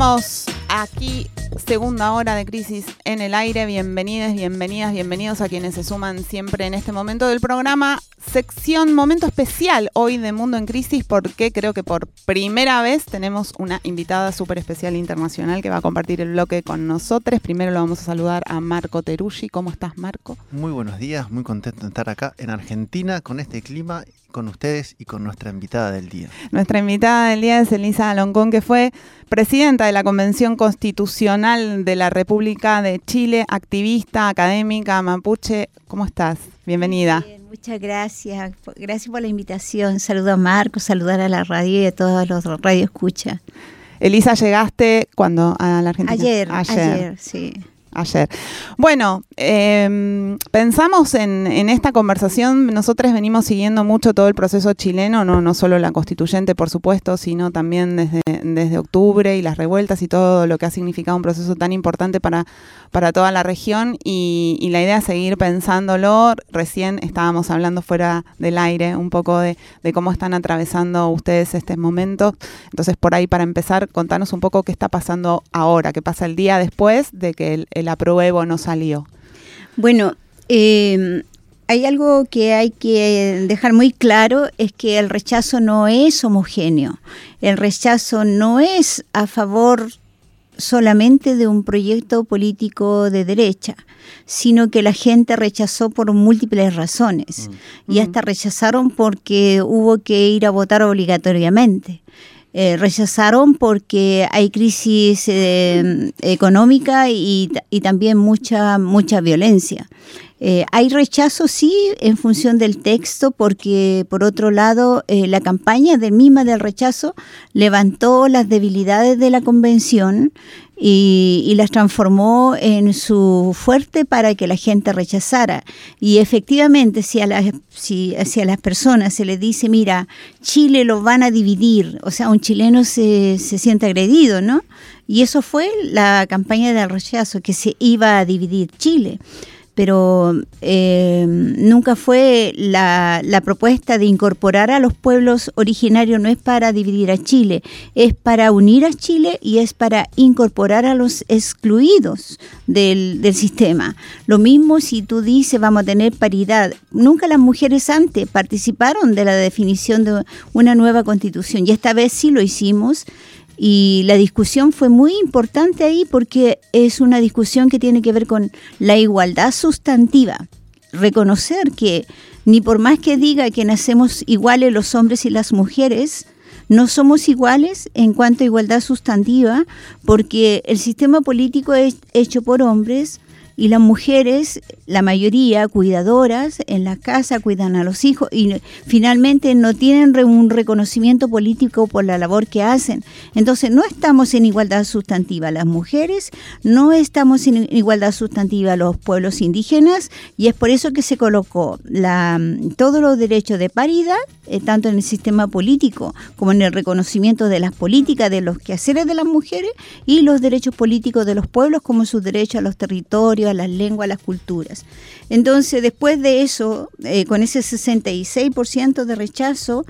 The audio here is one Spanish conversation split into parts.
Estamos aquí, segunda hora de crisis en el aire. Bienvenidas, bienvenidas, bienvenidos a quienes se suman siempre en este momento del programa. Sección, momento especial hoy de Mundo en Crisis, porque creo que por primera vez tenemos una invitada súper especial internacional que va a compartir el bloque con nosotros. Primero lo vamos a saludar a Marco Teruggi. ¿Cómo estás, Marco? Muy buenos días, muy contento de estar acá en Argentina con este clima con ustedes y con nuestra invitada del día. Nuestra invitada del día es Elisa Aloncón, que fue presidenta de la Convención Constitucional de la República de Chile, activista, académica, mapuche. ¿Cómo estás? Bienvenida. muchas gracias. Gracias por la invitación. Saludo a Marco, saludar a la radio y a todos los radio escucha. Elisa, llegaste cuando a la Argentina. Ayer, ayer, ayer sí ayer. Bueno, em, pensamos en, esta conversación, nosotros venimos siguiendo mucho todo el proceso chileno, no, no solo la constituyente, por supuesto, sino también desde, desde octubre y las revueltas y todo lo que ha significado un proceso tan importante para, para toda la región y, la idea es seguir pensándolo. Recién estábamos hablando fuera del aire un poco de, cómo están atravesando ustedes este momento. Entonces, por ahí, para empezar, contanos un poco qué está pasando ahora, qué pasa el día después de que el, el apruebo no salió. Bueno, em, hay algo que hay que dejar muy claro, es que el rechazo no es homogéneo. El rechazo no es a favor solamente de un proyecto político de derecha, sino que la gente rechazó por múltiples razones mm. y hasta rechazaron porque hubo que ir a votar obligatoriamente. Eh, rechazaron porque hay crisis eh, económica y, y, también mucha, mucha violencia. Eh, hay rechazo, sí, en función del texto, porque por otro lado, eh, la campaña del misma del rechazo levantó las debilidades de la convención y, las transformó en su fuerte para que la gente rechazara. Y efectivamente, si a, las, si, a las personas se les dice, mira, Chile lo van a dividir, o sea, un chileno se, se siente agredido, ¿no? Y eso fue la campaña del rechazo, que se iba a dividir Chile pero eh, nunca fue la, propuesta de incorporar a los pueblos originarios, no es para dividir a Chile, es para unir a Chile y es para incorporar a los excluidos del, del sistema. Lo mismo si tú dices vamos a tener paridad. Nunca las mujeres antes participaron de la definición de una nueva constitución y esta vez sí lo hicimos. Y la discusión fue muy importante ahí porque es una discusión que tiene que ver con la igualdad sustantiva. Reconocer que ni por más que diga que nacemos iguales los hombres y las mujeres, no somos iguales en cuanto a igualdad sustantiva porque el sistema político es hecho por hombres, y las mujeres, la mayoría cuidadoras en la casa, cuidan a los hijos y finalmente no tienen un reconocimiento político por la labor que hacen. Entonces no estamos en igualdad sustantiva las mujeres, no estamos en igualdad sustantiva los pueblos indígenas y es por eso que se colocó todos los derechos de paridad, eh, tanto en el sistema político como en el reconocimiento de las políticas de los quehaceres de las mujeres y los derechos políticos de los pueblos como sus derechos a los territorios, las lenguas, las culturas. Entonces, después de eso, eh, con ese 66% de rechazo,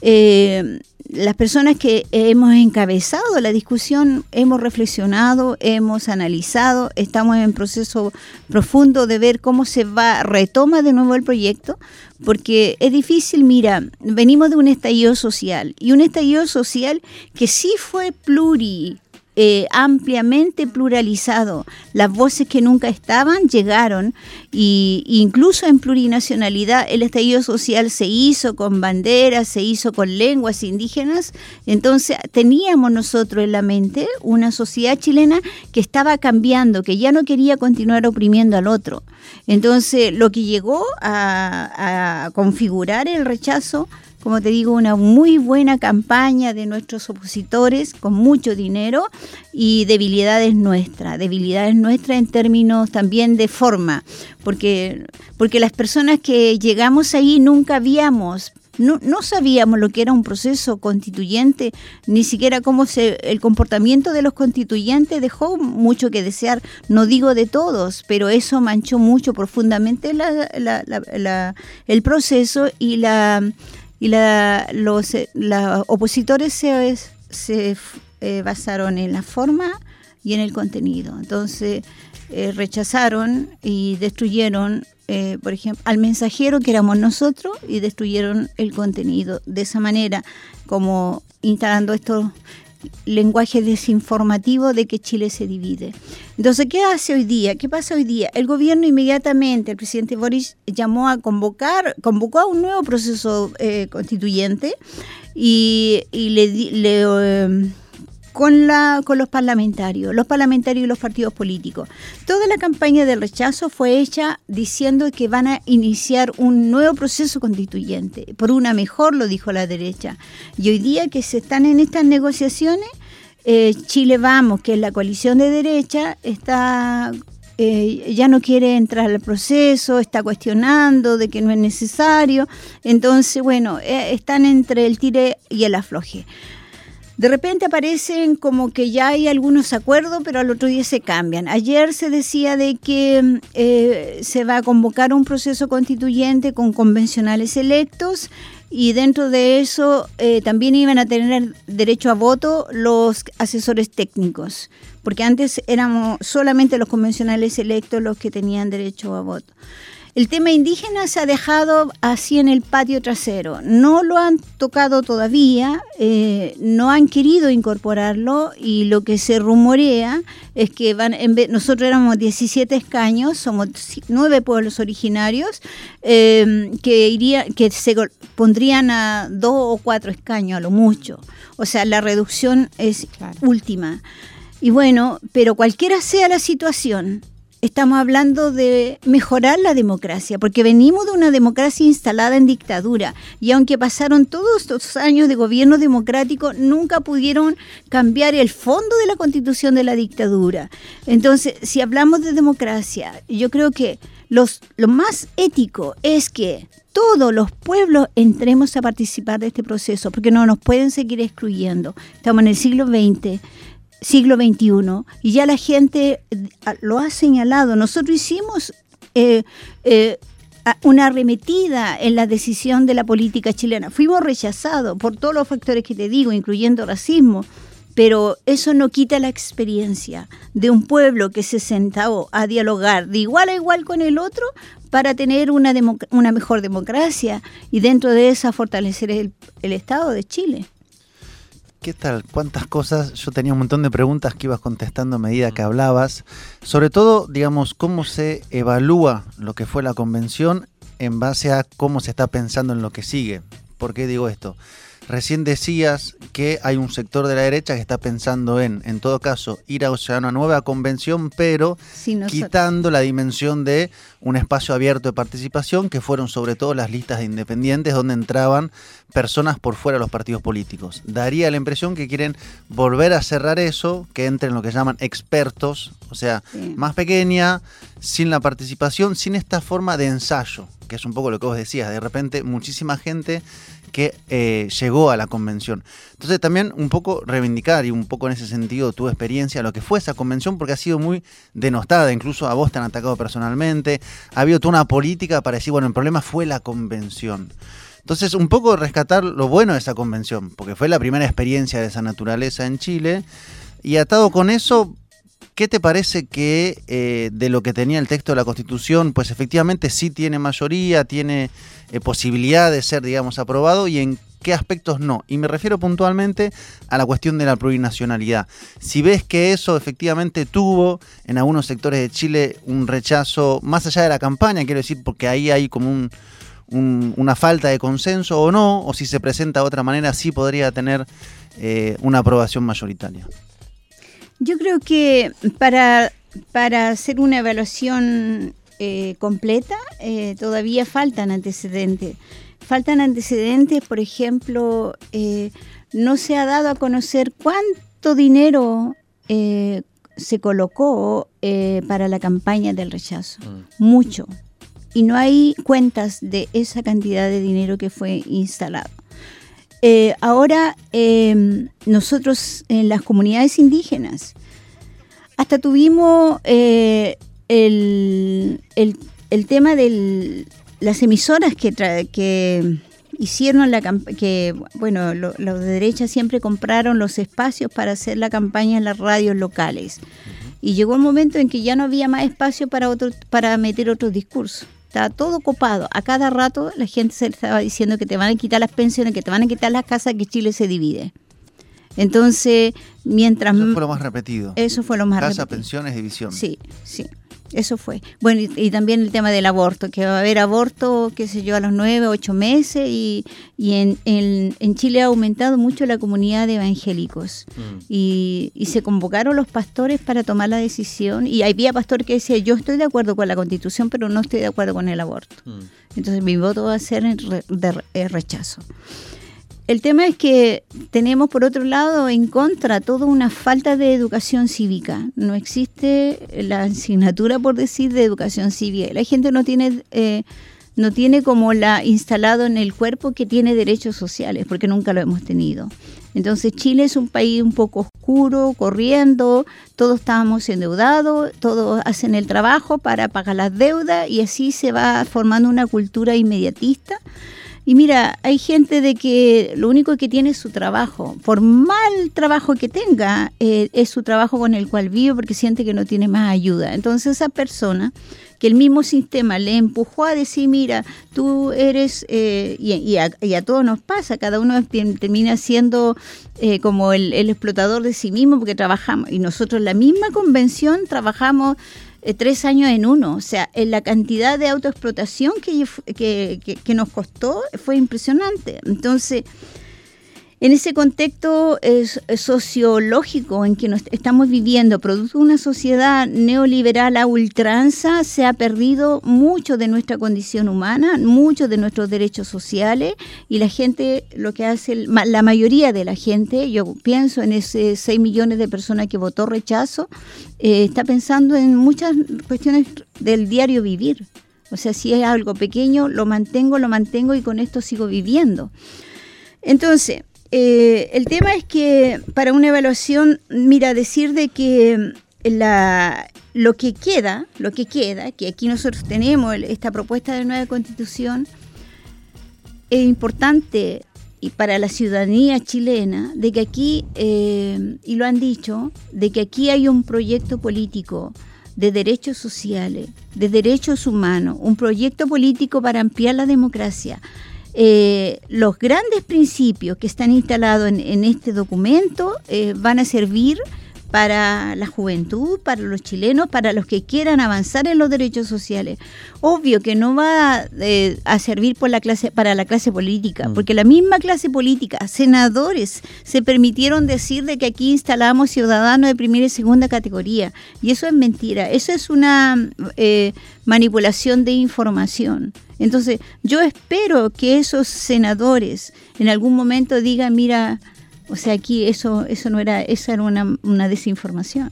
eh, las personas que hemos encabezado la discusión hemos reflexionado, hemos analizado, estamos en proceso profundo de ver cómo se va, retoma de nuevo el proyecto, porque es difícil, mira, venimos de un estallido social y un estallido social que sí fue pluri eh, ampliamente pluralizado. Las voces que nunca estaban llegaron y incluso en plurinacionalidad el estallido social se hizo con banderas, se hizo con lenguas indígenas. Entonces teníamos nosotros en la mente una sociedad chilena que estaba cambiando, que ya no quería continuar oprimiendo al otro. Entonces lo que llegó a, a configurar el rechazo como te digo, una muy buena campaña de nuestros opositores con mucho dinero y debilidades nuestras, debilidades nuestras en términos también de forma, porque, porque las personas que llegamos ahí nunca habíamos no, no, sabíamos lo que era un proceso constituyente, ni siquiera cómo se, el comportamiento de los constituyentes dejó mucho que desear, no digo de todos, pero eso manchó mucho profundamente el proceso y la, y la, los, eh, opositores se, se eh, basaron en la forma y en el contenido. Entonces eh, rechazaron y destruyeron, por ejemplo, al mensajero que éramos nosotros y destruyeron el contenido. De esa manera, como instalando estos lenguaje desinformativo de que Chile se divide. Entonces, ¿qué hace hoy día? ¿Qué pasa hoy día? El gobierno inmediatamente, el presidente Boris llamó a convocar, convocó a un nuevo proceso eh, constituyente y, le, le eh, con, la, con los parlamentarios, los parlamentarios y los partidos políticos. Toda la campaña del rechazo fue hecha diciendo que van a iniciar un nuevo proceso constituyente, por una mejor, lo dijo la derecha. Y hoy día que se están en estas negociaciones, eh, Chile Vamos, que es la coalición de derecha, está eh, ya no quiere entrar al proceso, está cuestionando de que no es necesario. Entonces, bueno, eh, están entre el tire y el afloje. De repente aparecen como que ya hay algunos acuerdos, pero al otro día se cambian. Ayer se decía de que eh, se va a convocar un proceso constituyente con convencionales electos y dentro de eso eh, también iban a tener derecho a voto los asesores técnicos, porque antes éramos solamente los convencionales electos los que tenían derecho a voto. El tema indígena se ha dejado así en el patio trasero. No lo han tocado todavía, eh, no han querido incorporarlo y lo que se rumorea es que van, en vez, nosotros éramos 17 escaños, somos nueve pueblos originarios, eh, que, iría, que se pondrían a dos o cuatro escaños a lo mucho. O sea, la reducción es última. Y bueno, pero cualquiera sea la situación, estamos hablando de mejorar la democracia, porque venimos de una democracia instalada en dictadura y aunque pasaron todos estos años de gobierno democrático, nunca pudieron cambiar el fondo de la constitución de la dictadura. Entonces, si hablamos de democracia, yo creo que los, lo más ético es que todos los pueblos entremos a participar de este proceso, porque no nos pueden seguir excluyendo. Estamos en el siglo XX siglo XXI y ya la gente eh, lo ha señalado. Nosotros hicimos eh, eh, una arremetida en la decisión de la política chilena. Fuimos rechazados por todos los factores que te digo, incluyendo racismo, pero eso no quita la experiencia de un pueblo que se sentó a dialogar de igual a igual con el otro para tener una, una mejor democracia y dentro de esa fortalecer el Estado de Chile. ¿Qué tal? ¿Cuántas cosas? Yo tenía un montón de preguntas que ibas contestando a medida que hablabas. Sobre todo, digamos, cómo se evalúa lo que fue la convención en base a cómo se está pensando en lo que sigue. ¿Por qué digo esto? Recién decías que hay un sector de la derecha que está pensando en, en todo caso, ir a una nueva convención, pero quitando la dimensión de un espacio abierto de participación, que fueron sobre todo las listas de independientes, donde entraban personas por fuera de los partidos políticos. Daría la impresión que quieren volver a cerrar eso, que entren lo que llaman expertos, o sea, más pequeña, sin la participación, sin esta forma de ensayo, que es un poco lo que vos decías, de repente muchísima gente que eh, llegó a la convención. Entonces también un poco reivindicar y un poco en ese sentido tu experiencia, lo que fue esa convención, porque ha sido muy denostada, incluso a vos te han atacado personalmente, ha habido toda una política para decir, bueno, el problema fue la convención. Entonces, un poco rescatar lo bueno de esa convención, porque fue la primera experiencia de esa naturaleza en Chile, y atado con eso, ¿Qué te parece que eh, de lo que tenía el texto de la Constitución, pues efectivamente sí tiene mayoría, tiene eh, posibilidad de ser, digamos, aprobado y en qué aspectos no. Y me refiero puntualmente a la cuestión de la plurinacionalidad. Si ves que eso efectivamente tuvo en algunos sectores de Chile un rechazo, más allá de la campaña, quiero decir, porque ahí hay como un, una falta de consenso o no, o si se presenta de otra manera, sí podría tener eh, una aprobación mayoritaria. Yo creo que para, para hacer una evaluación eh, completa eh, todavía faltan antecedentes. Faltan antecedentes, por ejemplo, no se ha dado a conocer cuánto dinero se colocó para la campaña del rechazo. Mm. Mucho y no hay cuentas de esa cantidad de dinero que fue instalado. Eh, ahora, em, nosotros en las comunidades indígenas, hasta tuvimos eh, el, tema de las emisoras que, que hicieron la que bueno los de derecha siempre compraron los espacios para hacer la campaña en las radios locales. Y llegó un momento en que ya no había más espacio para otro para meter otros discursos estaba todo copado. A cada rato la gente se estaba diciendo que te van a quitar las pensiones, que te van a quitar las casas, que Chile se divide. Entonces, mientras... Eso fue lo más repetido. Eso fue lo más repetido. Casa, pensiones, división. Sí, sí. Eso fue. Bueno, y, también el tema del aborto, que va a haber aborto, qué sé yo, a los nueve, ocho meses, y, y en, en, Chile ha aumentado mucho la comunidad de evangélicos. Mm. Y, y, se convocaron los pastores para tomar la decisión, y había pastor que decía, yo estoy de acuerdo con la constitución, pero no estoy de acuerdo con el aborto. Mm. Entonces mi voto va a ser de rechazo. El tema es que tenemos, por otro lado, en contra toda una falta de educación cívica. No existe la asignatura, por decir, de educación cívica. La gente no tiene, eh, no tiene como la instalado en el cuerpo que tiene derechos sociales, porque nunca lo hemos tenido. Entonces Chile es un país un poco oscuro, corriendo, todos estábamos endeudados, todos hacen el trabajo para pagar las deudas y así se va formando una cultura inmediatista y mira, hay gente de que lo único que tiene es su trabajo. Por mal trabajo que tenga, eh, es su trabajo con el cual vive porque siente que no tiene más ayuda. Entonces esa persona que el mismo sistema le empujó a decir, mira, tú eres, eh, y, a, todos nos pasa, cada uno termina siendo eh, como el, el explotador de sí mismo porque trabajamos, y nosotros la misma convención trabajamos eh, tres años en uno. O sea, en la cantidad de autoexplotación que, que, nos costó fue impresionante. Entonces, en ese contexto sociológico en que nos estamos viviendo, producto de una sociedad neoliberal a ultranza, se ha perdido mucho de nuestra condición humana, muchos de nuestros derechos sociales y la gente, lo que hace, la mayoría de la gente, yo pienso en ese 6 millones de personas que votó rechazo, eh, está pensando en muchas cuestiones del diario vivir. O sea, si es algo pequeño, lo mantengo, lo mantengo y con esto sigo viviendo. Entonces, eh, el tema es que para una evaluación, mira, decir de que la, lo que queda, lo que queda, que aquí nosotros tenemos esta propuesta de nueva constitución, es importante y para la ciudadanía chilena de que aquí, eh, y lo han dicho, de que aquí hay un proyecto político de derechos sociales, de derechos humanos, un proyecto político para ampliar la democracia, eh, los grandes principios que están instalados en, este documento eh, van a servir para la juventud, para los chilenos, para los que quieran avanzar en los derechos sociales. Obvio que no va eh, a servir por la clase, para la clase política, mm. porque la misma clase política, senadores, se permitieron decir de que aquí instalamos ciudadanos de primera y segunda categoría. Y eso es mentira, eso es una manipulación de información. Entonces, yo espero que esos senadores en algún momento digan, mira, o sea, aquí eso, eso no era, esa era una, desinformación.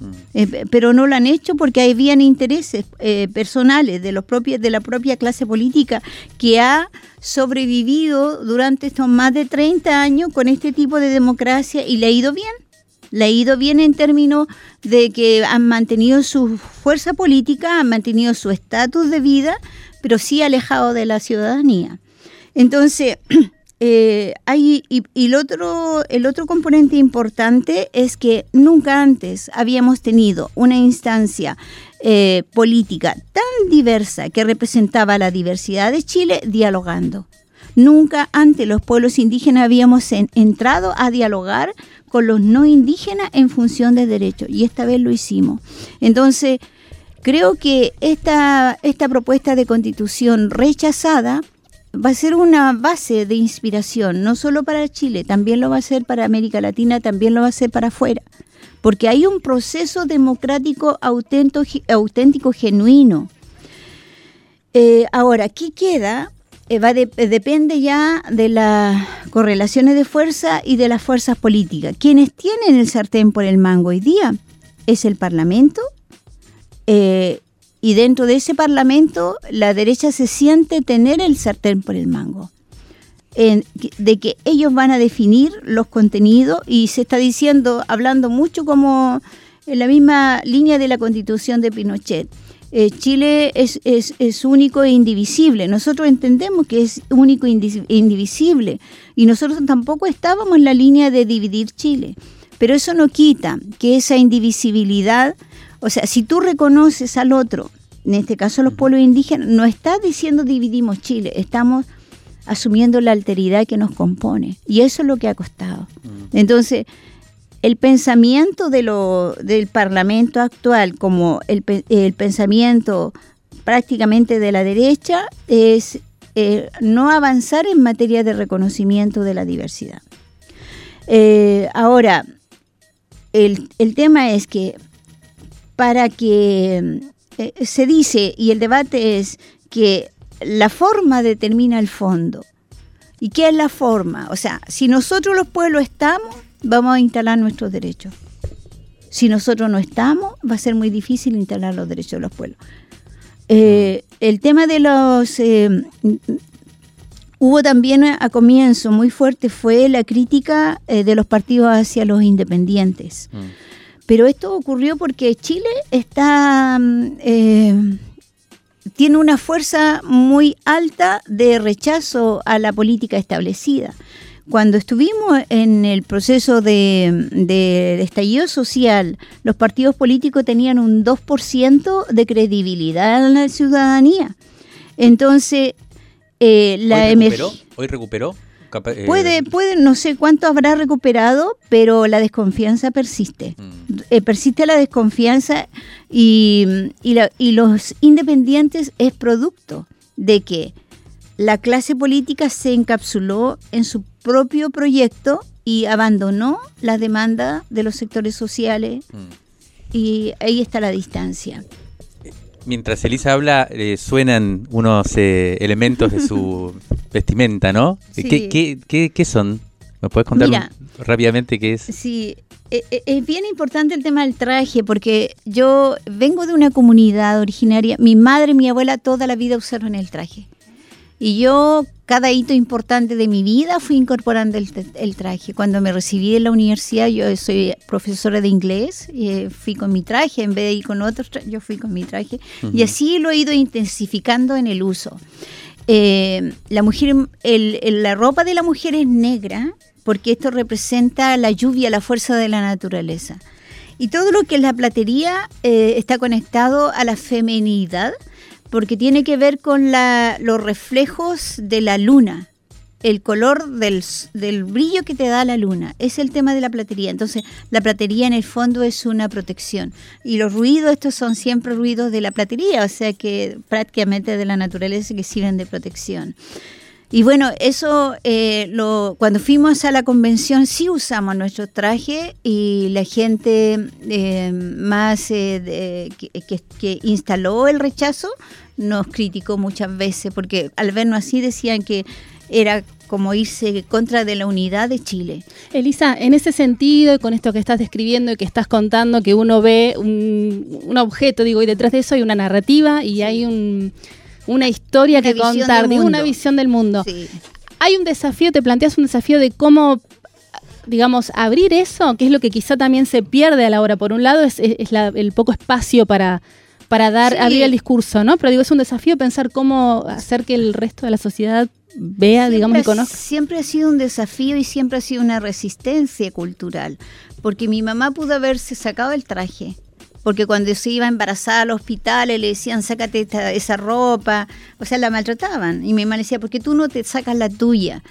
Mm. Eh, pero no lo han hecho porque habían intereses eh, personales de los propios de la propia clase política que ha sobrevivido durante estos más de 30 años con este tipo de democracia y le ha ido bien. Le ha ido bien en términos de que han mantenido su fuerza política, han mantenido su estatus de vida, pero sí alejado de la ciudadanía. Entonces, eh, hay, y, el, otro, el otro componente importante es que nunca antes habíamos tenido una instancia eh, política tan diversa que representaba la diversidad de Chile dialogando. Nunca antes los pueblos indígenas habíamos entrado a dialogar con los no indígenas en función de derechos y esta vez lo hicimos. Entonces, creo que esta, esta propuesta de constitución rechazada va a ser una base de inspiración, no solo para Chile, también lo va a ser para América Latina, también lo va a ser para afuera, porque hay un proceso democrático auténtico, auténtico genuino. Eh, ahora, ¿qué queda? Eh, va depende ya de las correlaciones de fuerza y de las fuerzas políticas. Quienes tienen el sartén por el mango hoy día es el Parlamento, eh, y dentro de ese parlamento la derecha se siente tener el sartén por el mango. de que ellos van a definir los contenidos y se está diciendo, hablando mucho como en la misma línea de la constitución de Pinochet. Eh, Chile es, es, es, único e indivisible. Nosotros entendemos que es único e indivisible y nosotros tampoco estábamos en la línea de dividir Chile. Pero eso no quita que esa indivisibilidad o sea, si tú reconoces al otro, en este caso los pueblos indígenas, no estás diciendo dividimos Chile, estamos asumiendo la alteridad que nos compone. Y eso es lo que ha costado. Entonces, el pensamiento de lo, del Parlamento actual, como el, pensamiento prácticamente de la derecha, es eh, no avanzar en materia de reconocimiento de la diversidad. Eh, ahora, el, el tema es que para que eh, se dice, y el debate es que la forma determina el fondo. ¿Y qué es la forma? O sea, si nosotros los pueblos estamos, vamos a instalar nuestros derechos. Si nosotros no estamos, va a ser muy difícil instalar los derechos de los pueblos. Eh, el tema de los... Eh, hubo también a comienzo muy fuerte fue la crítica de los partidos hacia los independientes. Mm. Pero esto ocurrió porque Chile está mm, eh, tiene una fuerza muy alta de rechazo a la política establecida. Cuando estuvimos en el proceso de, estallido social, los partidos políticos tenían un 2% de credibilidad en la ciudadanía. Entonces, eh, la ¿Hoy recuperó? ¿Hoy recuperó? Eh, puede, puede, no sé cuánto habrá recuperado, pero la desconfianza persiste. Mm. Eh, persiste la desconfianza y, y, los independientes es producto de que la clase política se encapsuló en su propio proyecto y abandonó la demanda de los sectores sociales mm. y ahí está la distancia. Mientras Elisa habla, eh, suenan unos elementos de su vestimenta, ¿no? ¿Qué, son? ¿Me puedes contar rápidamente qué es? Sí, e, e, es bien importante el tema del traje porque yo vengo de una comunidad originaria, mi madre y mi abuela toda la vida usaron el traje. Y yo, cada hito importante de mi vida, fui incorporando el, traje. Cuando me recibí en la universidad, yo soy profesora de inglés, eh, fui con mi traje, en vez de ir con otros, yo fui con mi traje. Y así lo he ido intensificando en el uso. Eh, la, mujer, la ropa de la mujer es negra porque esto representa la lluvia, la fuerza de la naturaleza. Y todo lo que es la platería eh, está conectado a la feminidad porque tiene que ver con los reflejos de la luna el color del, brillo que te da la luna. Es el tema de la platería. Entonces, la platería en el fondo es una protección. Y los ruidos, estos son siempre ruidos de la platería, o sea que prácticamente de la naturaleza que sirven de protección. Y bueno, eso, eh, lo, cuando fuimos a la convención sí usamos nuestro traje y la gente eh, más eh, que, que, instaló el rechazo nos criticó muchas veces porque al vernos así decían que era como irse contra de la unidad de Chile. Elisa, en ese sentido, y con esto que estás describiendo y que estás contando, que uno ve un, objeto, digo, y detrás de eso hay una narrativa y hay una historia que contar, digo, una visión del mundo. Hay un desafío, te planteas un desafío de cómo digamos, abrir eso, que es lo que quizá también se pierde a la hora. Por un lado, es, el poco espacio para, para dar, abrir el discurso, ¿no? Pero digo, es un desafío pensar cómo hacer que el resto de la sociedad vea, digamos, y conozca. Siempre ha sido un desafío y siempre ha sido una resistencia cultural, porque mi mamá pudo haberse sacado el traje, porque cuando se iba embarazada al hospital le decían, sácate esa ropa, o sea, la maltrataban. Y mi mamá decía, ¿por qué tú no te sacas la tuya?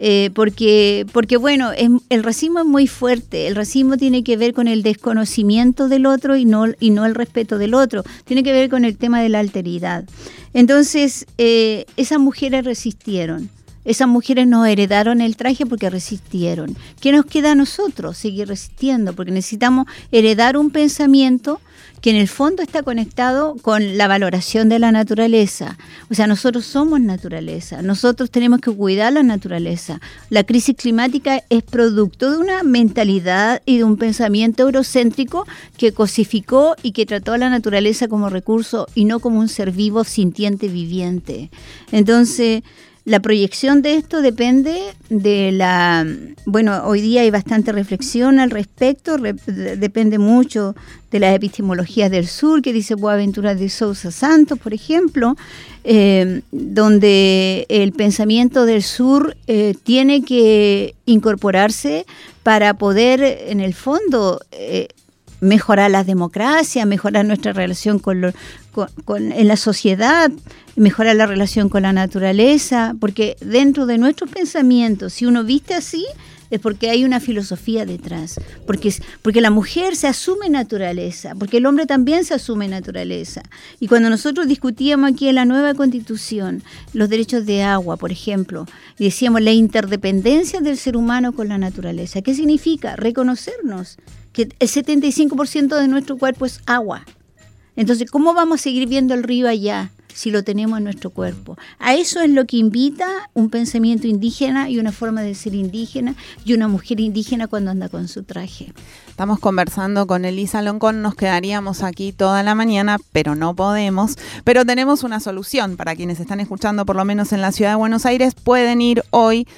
Eh, porque, porque, bueno, el racismo es muy fuerte. El racismo tiene que ver con el desconocimiento del otro y no, y no el respeto del otro. Tiene que ver con el tema de la alteridad. Entonces, eh, esas mujeres resistieron. Esas mujeres nos heredaron el traje porque resistieron. ¿Qué nos queda a nosotros? Seguir resistiendo, porque necesitamos heredar un pensamiento que en el fondo está conectado con la valoración de la naturaleza. O sea, nosotros somos naturaleza, nosotros tenemos que cuidar la naturaleza. La crisis climática es producto de una mentalidad y de un pensamiento eurocéntrico que cosificó y que trató a la naturaleza como recurso y no como un ser vivo, sintiente, viviente. Entonces, la proyección de esto depende de la, bueno, hoy día hay bastante reflexión al respecto, depende mucho de las epistemologías del sur, que dice Boaventura de Sousa Santos, por ejemplo, eh, donde el pensamiento del sur eh, tiene que incorporarse para poder, en el fondo, eh, mejorar la democracia, mejorar nuestra relación con, con, en la sociedad, mejorar la relación con la naturaleza, porque dentro de nuestros pensamientos, si uno viste así, es porque hay una filosofía detrás, porque, porque la mujer se asume naturaleza, porque el hombre también se asume naturaleza. Y cuando nosotros discutíamos aquí en la nueva constitución los derechos de agua, por ejemplo, decíamos la interdependencia del ser humano con la naturaleza, ¿qué significa? Reconocernos que el 75% de nuestro cuerpo es agua. Entonces, ¿cómo vamos a seguir viendo el río allá si lo tenemos en nuestro cuerpo? A eso es lo que invita un pensamiento indígena y una forma de ser indígena y una mujer indígena cuando anda con su traje. Estamos conversando con Elisa Loncón, nos quedaríamos aquí toda la mañana, pero no podemos. Pero tenemos una solución para quienes están escuchando, por lo menos en la ciudad de Buenos Aires, pueden ir hoy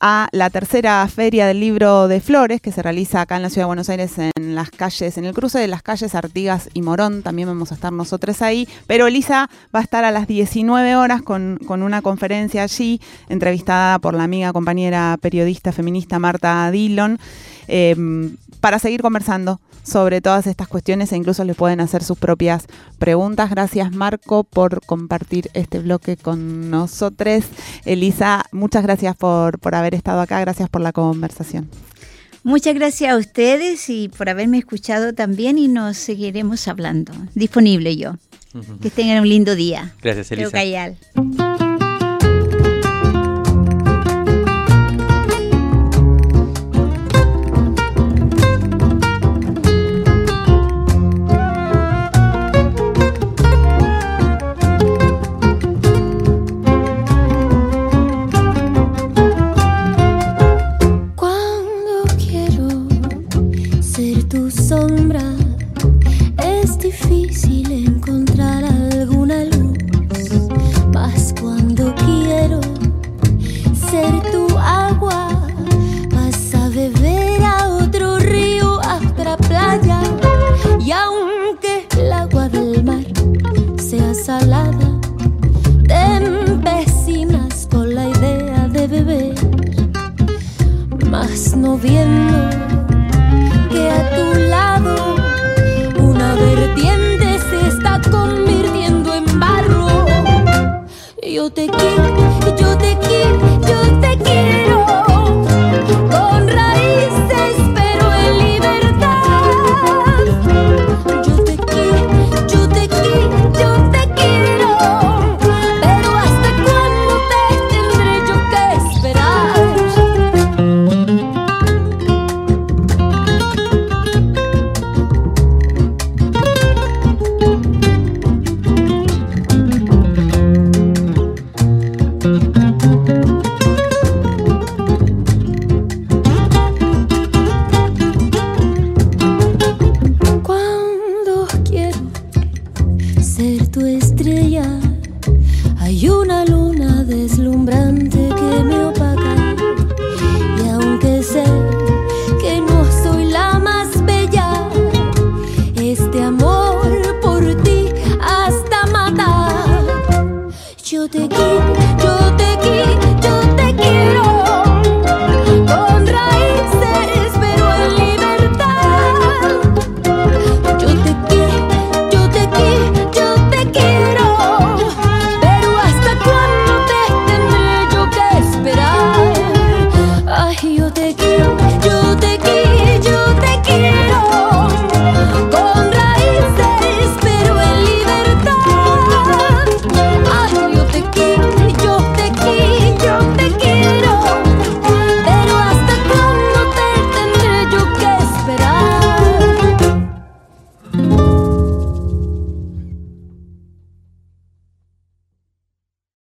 a la tercera feria del libro de flores que se realiza acá en la ciudad de Buenos Aires en las calles, en el cruce de las calles Artigas y Morón. También vamos a estar nosotros ahí. Pero Elisa va a estar a las 19 horas con, una conferencia allí, entrevistada por la amiga, compañera periodista feminista Marta Dillon, em, para seguir conversando sobre todas estas cuestiones e incluso les pueden hacer sus propias preguntas. Gracias Marco por compartir este bloque con nosotros. Elisa, muchas gracias por, por haber estado acá, gracias por la conversación. Muchas gracias a ustedes y por haberme escuchado también y nos seguiremos hablando. Disponible yo. Que tengan un lindo día. Gracias, Elisa. Quiero, yo te.